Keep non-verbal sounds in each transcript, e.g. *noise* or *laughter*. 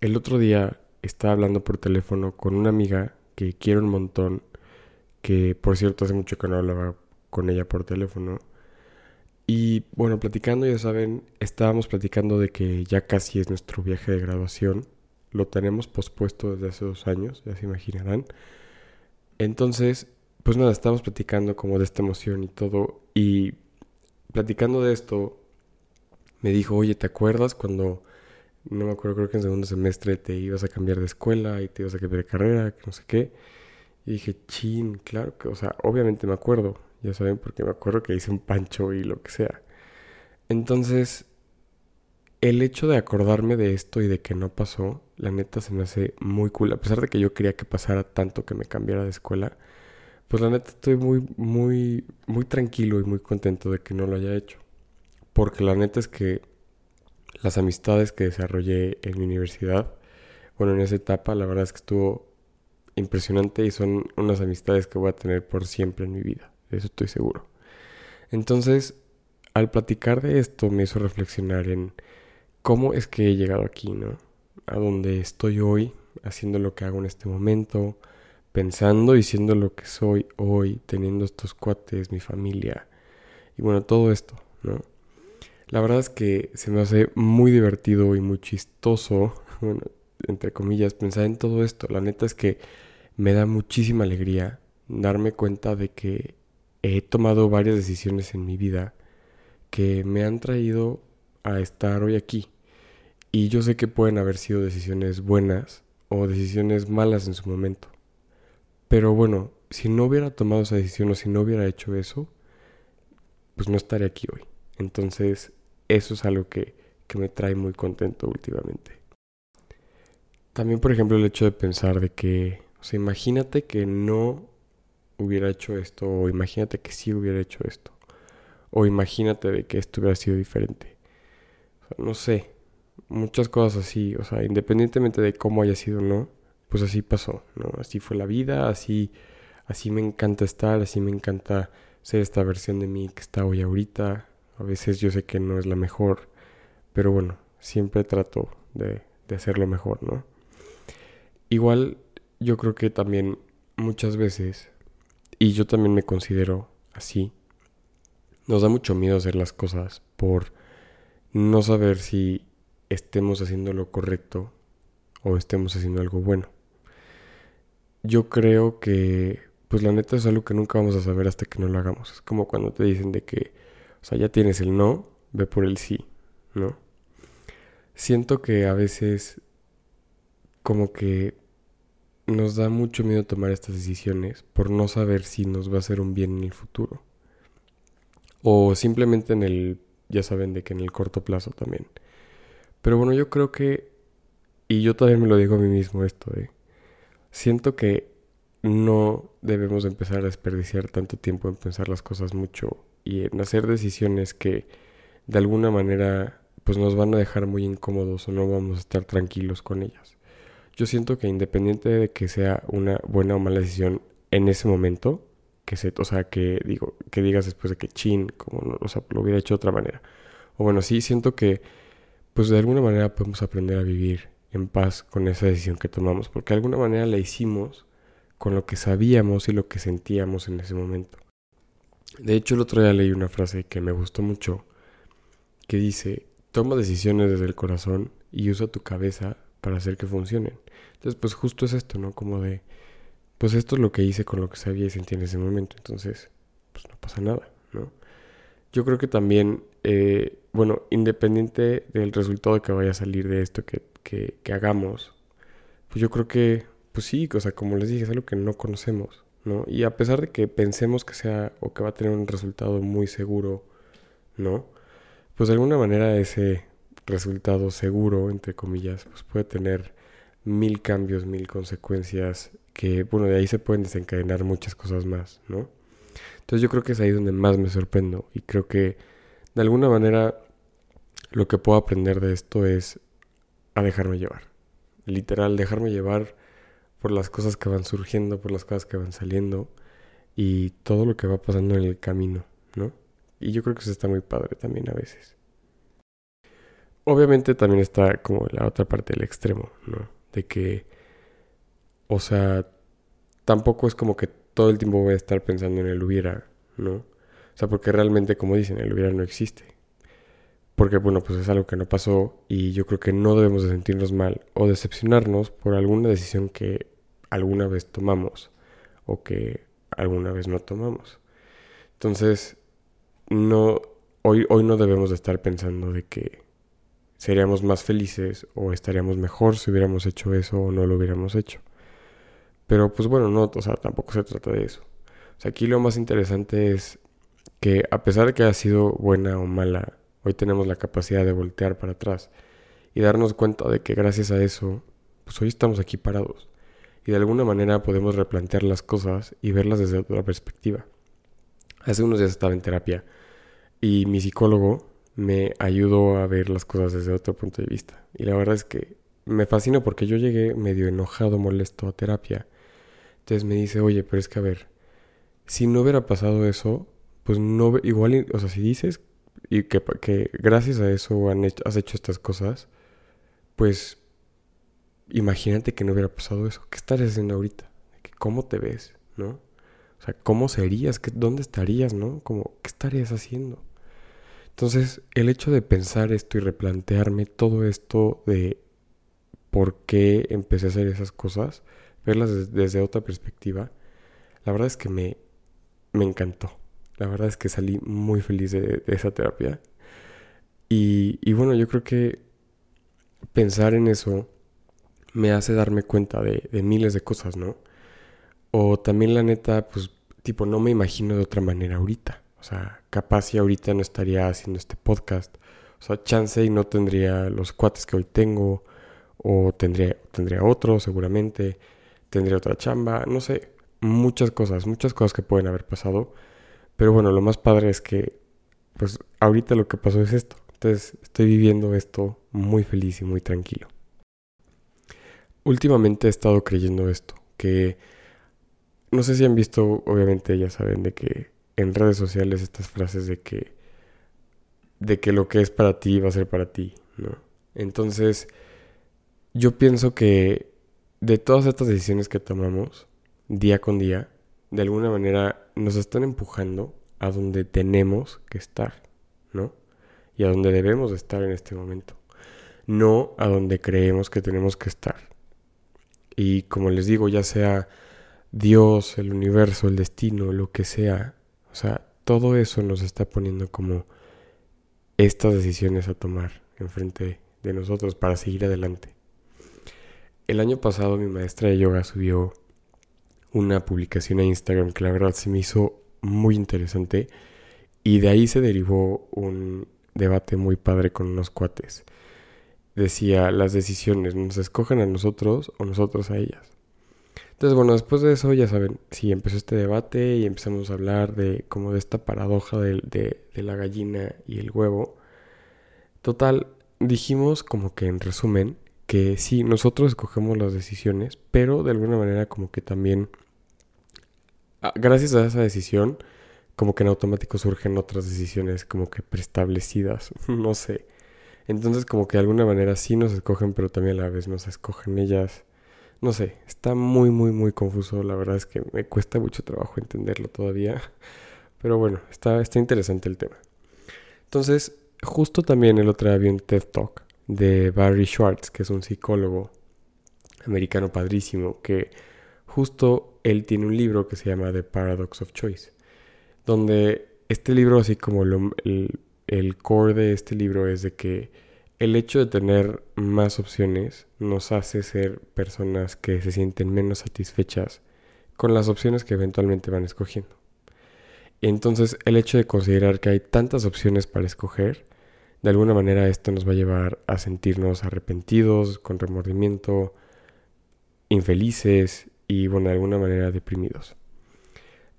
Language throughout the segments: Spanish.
el otro día estaba hablando por teléfono con una amiga que quiero un montón, que por cierto hace mucho que no hablaba con ella por teléfono. Y bueno, platicando, ya saben, estábamos platicando de que ya casi es nuestro viaje de graduación. Lo tenemos pospuesto desde hace dos años, ya se imaginarán. Entonces, pues nada, estábamos platicando como de esta emoción y todo. Y platicando de esto, me dijo, oye, ¿te acuerdas cuando, no me acuerdo, creo que en segundo semestre te ibas a cambiar de escuela y te ibas a cambiar de carrera, que no sé qué? Y dije, chin, claro que, o sea, obviamente me acuerdo, ya saben, porque me acuerdo que hice un pancho y lo que sea. Entonces, el hecho de acordarme de esto y de que no pasó, la neta se me hace muy cool. A pesar de que yo quería que pasara tanto que me cambiara de escuela, pues la neta estoy muy, muy, muy tranquilo y muy contento de que no lo haya hecho. Porque la neta es que las amistades que desarrollé en mi universidad, bueno, en esa etapa, la verdad es que estuvo impresionante y son unas amistades que voy a tener por siempre en mi vida. eso estoy seguro. Entonces, al platicar de esto me hizo reflexionar en cómo es que he llegado aquí, ¿no? A donde estoy hoy, haciendo lo que hago en este momento, pensando y siendo lo que soy hoy, teniendo estos cuates, mi familia y bueno, todo esto, ¿no? La verdad es que se me hace muy divertido y muy chistoso, *laughs* bueno, entre comillas, pensar en todo esto. La neta es que me da muchísima alegría darme cuenta de que he tomado varias decisiones en mi vida que me han traído a estar hoy aquí. Y yo sé que pueden haber sido decisiones buenas o decisiones malas en su momento. Pero bueno, si no hubiera tomado esa decisión o si no hubiera hecho eso, pues no estaría aquí hoy. Entonces, eso es algo que, que me trae muy contento últimamente. También, por ejemplo, el hecho de pensar de que, o sea, imagínate que no hubiera hecho esto, o imagínate que sí hubiera hecho esto, o imagínate de que esto hubiera sido diferente. O sea, no sé, muchas cosas así, o sea, independientemente de cómo haya sido o no, pues así pasó, ¿no? Así fue la vida, así, así me encanta estar, así me encanta ser esta versión de mí que está hoy ahorita, a veces yo sé que no es la mejor, pero bueno, siempre trato de, de hacerlo mejor, ¿no? Igual yo creo que también muchas veces, y yo también me considero así, nos da mucho miedo hacer las cosas por no saber si estemos haciendo lo correcto o estemos haciendo algo bueno. Yo creo que, pues la neta es algo que nunca vamos a saber hasta que no lo hagamos. Es como cuando te dicen de que o sea, ya tienes el no, ve por el sí, ¿no? Siento que a veces como que nos da mucho miedo tomar estas decisiones por no saber si nos va a hacer un bien en el futuro. O simplemente en el, ya saben, de que en el corto plazo también. Pero bueno, yo creo que, y yo también me lo digo a mí mismo esto, ¿eh? Siento que no debemos empezar a desperdiciar tanto tiempo en pensar las cosas mucho y en hacer decisiones que de alguna manera pues nos van a dejar muy incómodos o no vamos a estar tranquilos con ellas. Yo siento que independiente de que sea una buena o mala decisión en ese momento, que se, o sea, que digo, que digas después de que chin, como no, o lo hubiera hecho de otra manera. O bueno, sí siento que pues de alguna manera podemos aprender a vivir en paz con esa decisión que tomamos, porque de alguna manera la hicimos con lo que sabíamos y lo que sentíamos en ese momento. De hecho, el otro día leí una frase que me gustó mucho, que dice, toma decisiones desde el corazón y usa tu cabeza para hacer que funcionen. Entonces, pues justo es esto, ¿no? Como de, pues esto es lo que hice con lo que sabía y sentía en ese momento. Entonces, pues no pasa nada, ¿no? Yo creo que también, eh, bueno, independiente del resultado que vaya a salir de esto que, que, que hagamos, pues yo creo que, pues sí, o sea, como les dije, es algo que no conocemos. ¿No? Y a pesar de que pensemos que sea o que va a tener un resultado muy seguro, ¿no? Pues de alguna manera ese resultado seguro, entre comillas, pues puede tener mil cambios, mil consecuencias que, bueno, de ahí se pueden desencadenar muchas cosas más, ¿no? Entonces yo creo que es ahí donde más me sorprendo y creo que de alguna manera lo que puedo aprender de esto es a dejarme llevar. Literal, dejarme llevar por las cosas que van surgiendo, por las cosas que van saliendo y todo lo que va pasando en el camino, ¿no? Y yo creo que eso está muy padre también a veces. obviamente también está como la otra parte del extremo, ¿no? De que, o sea, tampoco es como que todo el tiempo voy a estar pensando en el hubiera, ¿no? O sea, porque realmente, como dicen, el hubiera no existe. Porque, bueno, pues es algo que no pasó y yo creo que no debemos de sentirnos mal o decepcionarnos por alguna decisión que alguna vez tomamos o que alguna vez no tomamos. Entonces, no, hoy, hoy no debemos de estar pensando de que seríamos más felices o estaríamos mejor si hubiéramos hecho eso o no lo hubiéramos hecho. Pero pues bueno, no, o sea, tampoco se trata de eso. Aquí lo más interesante es que a pesar de que haya sido buena o mala, hoy tenemos la capacidad de voltear para atrás y darnos cuenta de que gracias a eso, pues hoy estamos aquí parados. Y de alguna manera podemos replantear las cosas y verlas desde otra perspectiva. Hace unos días estaba en terapia y mi psicólogo me ayudó a ver las cosas desde otro punto de vista. Y la verdad es que me fascina porque yo llegué medio enojado, molesto a terapia. Entonces me dice, oye, pero es que a ver, si no hubiera pasado eso, pues no, igual, o sea, si dices y que, que gracias a eso han has hecho estas cosas, pues imagínate que no hubiera pasado eso. ¿Qué estarías haciendo ahorita? ¿Cómo te ves? ¿No? O sea, ¿cómo serías? ¿Dónde estarías? ¿No? Como, ¿qué estarías haciendo? Entonces, el hecho de pensar esto y replantearme todo esto de por qué empecé a hacer esas cosas, verlas desde, otra perspectiva, la verdad es que me, me encantó. La verdad es que salí muy feliz de, esa terapia. Y, y, bueno, yo creo que pensar en eso me hace darme cuenta de, miles de cosas, ¿no? O también la neta, pues tipo, no me imagino de otra manera ahorita. O sea, capaz si ahorita no estaría haciendo este podcast. O sea, chance y no tendría los cuates que hoy tengo. O tendría, tendría otro seguramente. Tendría otra chamba. No sé. Muchas cosas, muchas cosas que pueden haber pasado. Pero bueno, lo más padre es que, pues ahorita lo que pasó es esto. Entonces estoy viviendo esto muy feliz y muy tranquilo. Últimamente he estado creyendo esto, que no sé si han visto, obviamente ya saben de que en redes sociales estas frases de que de que lo que es para ti va a ser para ti, ¿no? Entonces, yo pienso que de todas estas decisiones que tomamos día con día, de alguna manera nos están empujando a donde tenemos que estar, ¿no? Y a donde debemos estar en este momento, no a donde creemos que tenemos que estar. Y como les digo, ya sea Dios, el universo, el destino, lo que sea, o sea, todo eso nos está poniendo como estas decisiones a tomar enfrente de nosotros para seguir adelante. El año pasado mi maestra de yoga subió una publicación a Instagram que la verdad se me hizo muy interesante y de ahí se derivó un debate muy padre con unos cuates decía, las decisiones nos escogen a nosotros o nosotros a ellas. Entonces, bueno, después de eso, ya saben, sí, empezó este debate y empezamos a hablar de como de esta paradoja de, de, la gallina y el huevo. Total, dijimos como que en resumen que sí, nosotros escogemos las decisiones, pero de alguna manera como que también, ah, gracias a esa decisión, como que en automático surgen otras decisiones como que preestablecidas, *laughs* no sé. Entonces como que de alguna manera sí nos escogen, pero también a la vez nos escogen ellas. No sé, está muy, muy, muy confuso. La verdad es que me cuesta mucho trabajo entenderlo todavía. *laughs* Pero bueno, está, está interesante el tema. Entonces, justo también el otro día vi un TED Talk de Barry Schwartz, que es un psicólogo americano padrísimo, que justo él tiene un libro que se llama The Paradox of Choice, donde este libro, así como el, el core de este libro es de que el hecho de tener más opciones nos hace ser personas que se sienten menos satisfechas con las opciones que eventualmente van escogiendo. Entonces el hecho de considerar que hay tantas opciones para escoger, de alguna manera esto nos va a llevar a sentirnos arrepentidos, con remordimiento, infelices y bueno, de alguna manera deprimidos.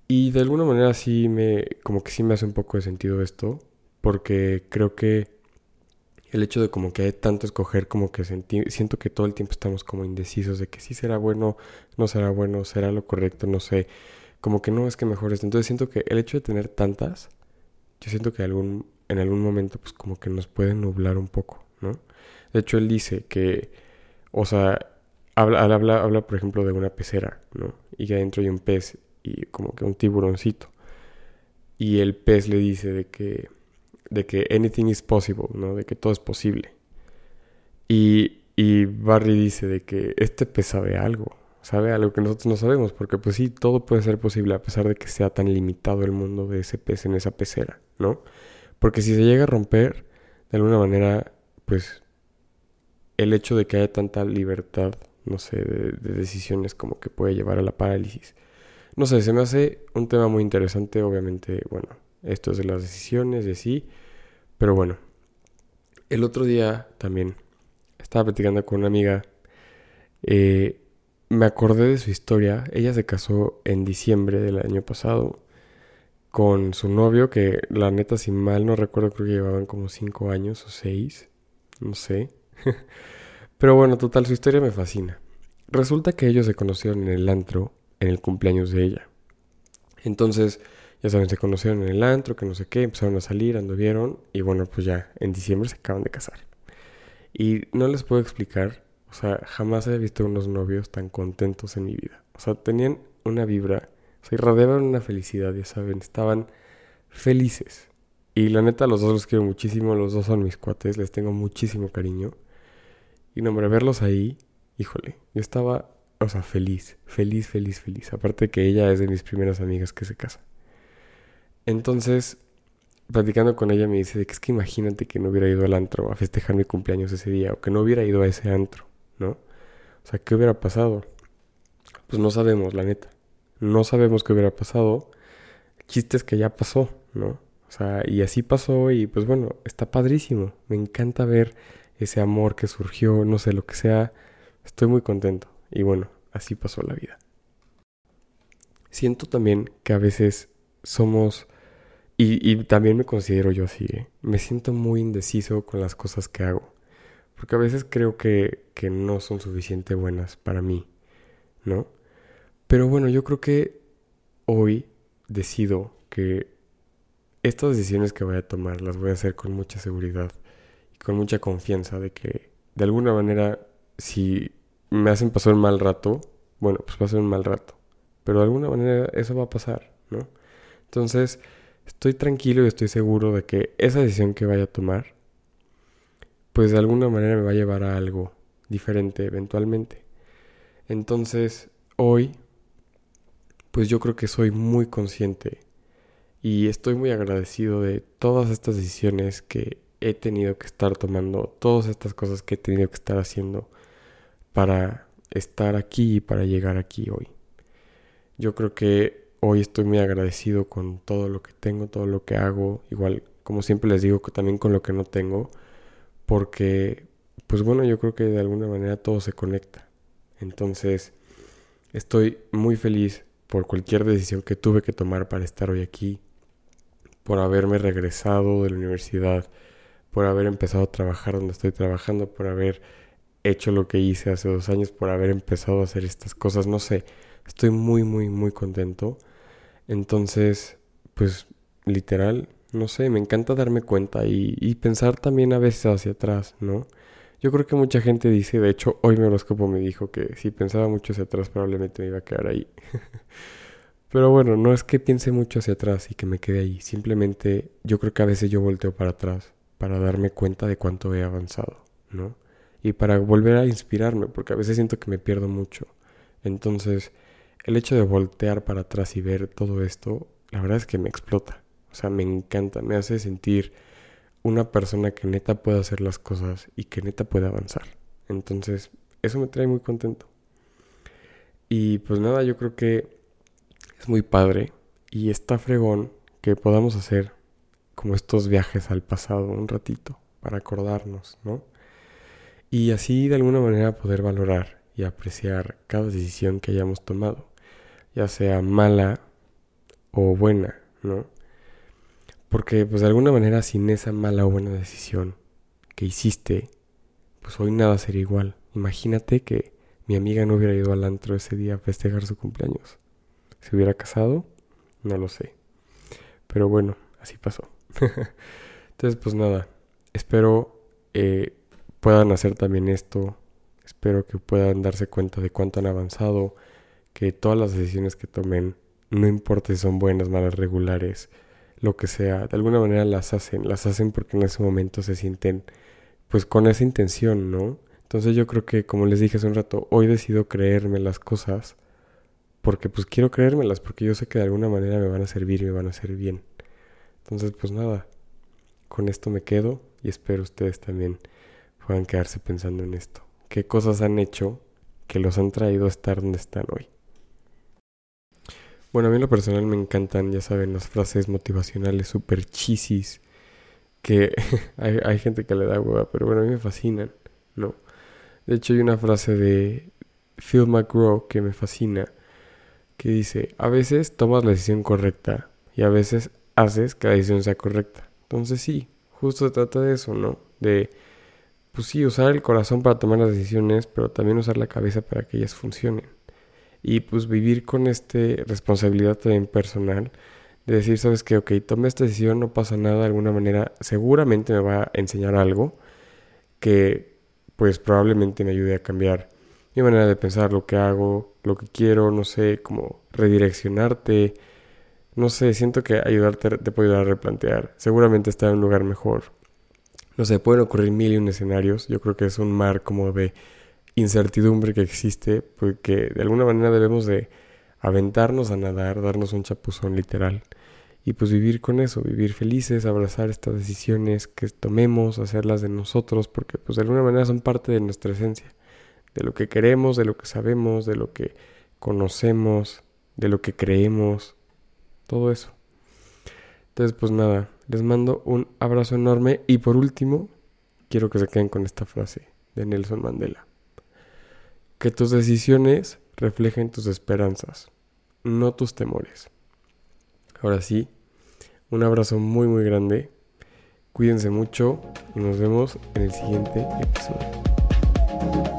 Y de alguna manera sí me, como que sí me hace un poco de sentido esto, porque creo que el hecho de como que hay tanto escoger, como que siento que todo el tiempo estamos como indecisos de que sí será bueno, no será bueno, será lo correcto, no sé, como que no es que mejor. Entonces siento que el hecho de tener tantas, yo siento que algún, en algún momento pues como que nos puede nublar un poco, ¿no? De hecho, él dice que, o sea, habla, habla, habla por ejemplo, de una pecera, ¿no? Y que adentro hay un pez y como que un tiburoncito. Y el pez le dice de que, de que anything is possible, ¿no? De que todo es posible. Y, y Barry dice de que este pez sabe algo, sabe algo que nosotros no sabemos, porque pues sí, todo puede ser posible a pesar de que sea tan limitado el mundo de ese pez en esa pecera, ¿no? Porque si se llega a romper, de alguna manera, pues el hecho de que haya tanta libertad, no sé, de, decisiones como que puede llevar a la parálisis. No sé, se me hace un tema muy interesante, obviamente, bueno, esto es de las decisiones y así, pero bueno, el otro día también estaba platicando con una amiga, eh, me acordé de su historia, ella se casó en diciembre del año pasado con su novio, que la neta, si mal no recuerdo, creo que llevaban como cinco años o seis, no sé. *laughs* Pero bueno, total, su historia me fascina. Resulta que ellos se conocieron en el antro en el cumpleaños de ella. Entonces, ya saben, se conocieron en el antro, que no sé qué, empezaron a salir, anduvieron y bueno, pues ya en diciembre se acaban de casar. Y no les puedo explicar, o sea, jamás he visto unos novios tan contentos en mi vida. O sea, tenían una vibra se irradiaban una felicidad, ya saben, estaban felices. Y la neta, los dos los quiero muchísimo, los dos son mis cuates, les tengo muchísimo cariño. Y no, hombre, verlos ahí, híjole, yo estaba, o sea, feliz, feliz, feliz, feliz. Aparte que ella es de mis primeras amigas que se casa. Entonces, platicando con ella me dice que es que imagínate que no hubiera ido al antro a festejar mi cumpleaños ese día, o que no hubiera ido a ese antro, ¿no? O sea, ¿qué hubiera pasado? Pues no sabemos, la neta no sabemos qué hubiera pasado. El chiste es que ya pasó, ¿no? O sea, y así pasó y pues bueno, está padrísimo. Me encanta ver ese amor que surgió, no sé lo que sea. Estoy muy contento. Y bueno, así pasó la vida. Siento también que a veces somos, y, también me considero yo así, ¿eh? me siento muy indeciso con las cosas que hago. Porque a veces creo que, que no son suficientemente buenas para mí, ¿no? Pero bueno, yo creo que hoy decido que estas decisiones que voy a tomar las voy a hacer con mucha seguridad y con mucha confianza de que de alguna manera si me hacen pasar un mal rato, bueno, pues va un mal rato. Pero de alguna manera eso va a pasar, ¿no? Entonces, estoy tranquilo y estoy seguro de que esa decisión que vaya a tomar, pues de alguna manera me va a llevar a algo diferente eventualmente. Entonces, hoy pues yo creo que soy muy consciente y estoy muy agradecido de todas estas decisiones que he tenido que estar tomando, todas estas cosas que he tenido que estar haciendo para estar aquí y para llegar aquí hoy. Yo creo que hoy estoy muy agradecido con todo lo que tengo, todo lo que hago, igual como siempre les digo también con lo que no tengo, porque pues bueno, yo creo que de alguna manera todo se conecta. Entonces, estoy muy feliz por cualquier decisión que tuve que tomar para estar hoy aquí, por haberme regresado de la universidad, por haber empezado a trabajar donde estoy trabajando, por haber hecho lo que hice hace dos años, por haber empezado a hacer estas cosas, no sé, estoy muy, muy, muy contento. Entonces, pues literal, no sé, me encanta darme cuenta y, y pensar también a veces hacia atrás, ¿no? Yo creo que mucha gente dice, de hecho, hoy mi horóscopo me dijo que si pensaba mucho hacia atrás probablemente me iba a quedar ahí. *laughs* Pero bueno, no es que piense mucho hacia atrás y que me quede ahí. Simplemente yo creo que a veces yo volteo para atrás para darme cuenta de cuánto he avanzado, ¿no? Y para volver a inspirarme, porque a veces siento que me pierdo mucho. Entonces, el hecho de voltear para atrás y ver todo esto, la verdad es que me explota. O sea, me encanta, me hace sentir una persona que neta pueda hacer las cosas y que neta pueda avanzar. Entonces, eso me trae muy contento. Y pues nada, yo creo que es muy padre y está fregón que podamos hacer como estos viajes al pasado un ratito para acordarnos, ¿no? Y así de alguna manera poder valorar y apreciar cada decisión que hayamos tomado, ya sea mala o buena, ¿no? Porque pues de alguna manera sin esa mala o buena decisión que hiciste, pues hoy nada sería igual. Imagínate que mi amiga no hubiera ido al antro ese día a festejar su cumpleaños. ¿Se hubiera casado? No lo sé. Pero bueno, así pasó. *laughs* Entonces pues nada, espero eh, puedan hacer también esto. Espero que puedan darse cuenta de cuánto han avanzado, que todas las decisiones que tomen, no importa si son buenas, malas, regulares, lo que sea, de alguna manera las hacen, las hacen porque en ese momento se sienten pues con esa intención, ¿no? Entonces yo creo que como les dije hace un rato, hoy decido creerme las cosas porque pues quiero creérmelas porque yo sé que de alguna manera me van a servir y me van a hacer bien. Entonces pues nada, con esto me quedo y espero ustedes también puedan quedarse pensando en esto. ¿Qué cosas han hecho que los han traído a estar donde están hoy? Bueno, a mí en lo personal me encantan, ya saben, las frases motivacionales super chisis que *laughs* hay, hay, gente que le da hueva, pero bueno, a mí me fascinan, ¿no? De hecho hay una frase de Phil McGraw que me fascina, que dice, a veces tomas la decisión correcta y a veces haces que la decisión sea correcta. Entonces sí, justo se trata de eso, ¿no? De, pues sí, usar el corazón para tomar las decisiones, pero también usar la cabeza para que ellas funcionen. Y pues vivir con esta responsabilidad también personal de decir, sabes que, ok, tomé esta decisión, no pasa nada, de alguna manera seguramente me va a enseñar algo que pues probablemente me ayude a cambiar mi manera de pensar, lo que hago, lo que quiero, no sé, como redireccionarte, no sé, siento que ayudarte te puede ayudar a replantear, seguramente estar en un lugar mejor. No sé, pueden ocurrir mil y un escenarios, yo creo que es un mar como de incertidumbre que existe, porque de alguna manera debemos de aventarnos a nadar, darnos un chapuzón literal y pues vivir con eso, vivir felices, abrazar estas decisiones que tomemos, hacerlas de nosotros, porque pues de alguna manera son parte de nuestra esencia, de lo que queremos, de lo que sabemos, de lo que conocemos, de lo que creemos, todo eso. Entonces pues nada, les mando un abrazo enorme y por último, quiero que se queden con esta frase de Nelson Mandela. Que tus decisiones reflejen tus esperanzas, no tus temores. Ahora sí, un abrazo muy muy grande. Cuídense mucho y nos vemos en el siguiente episodio.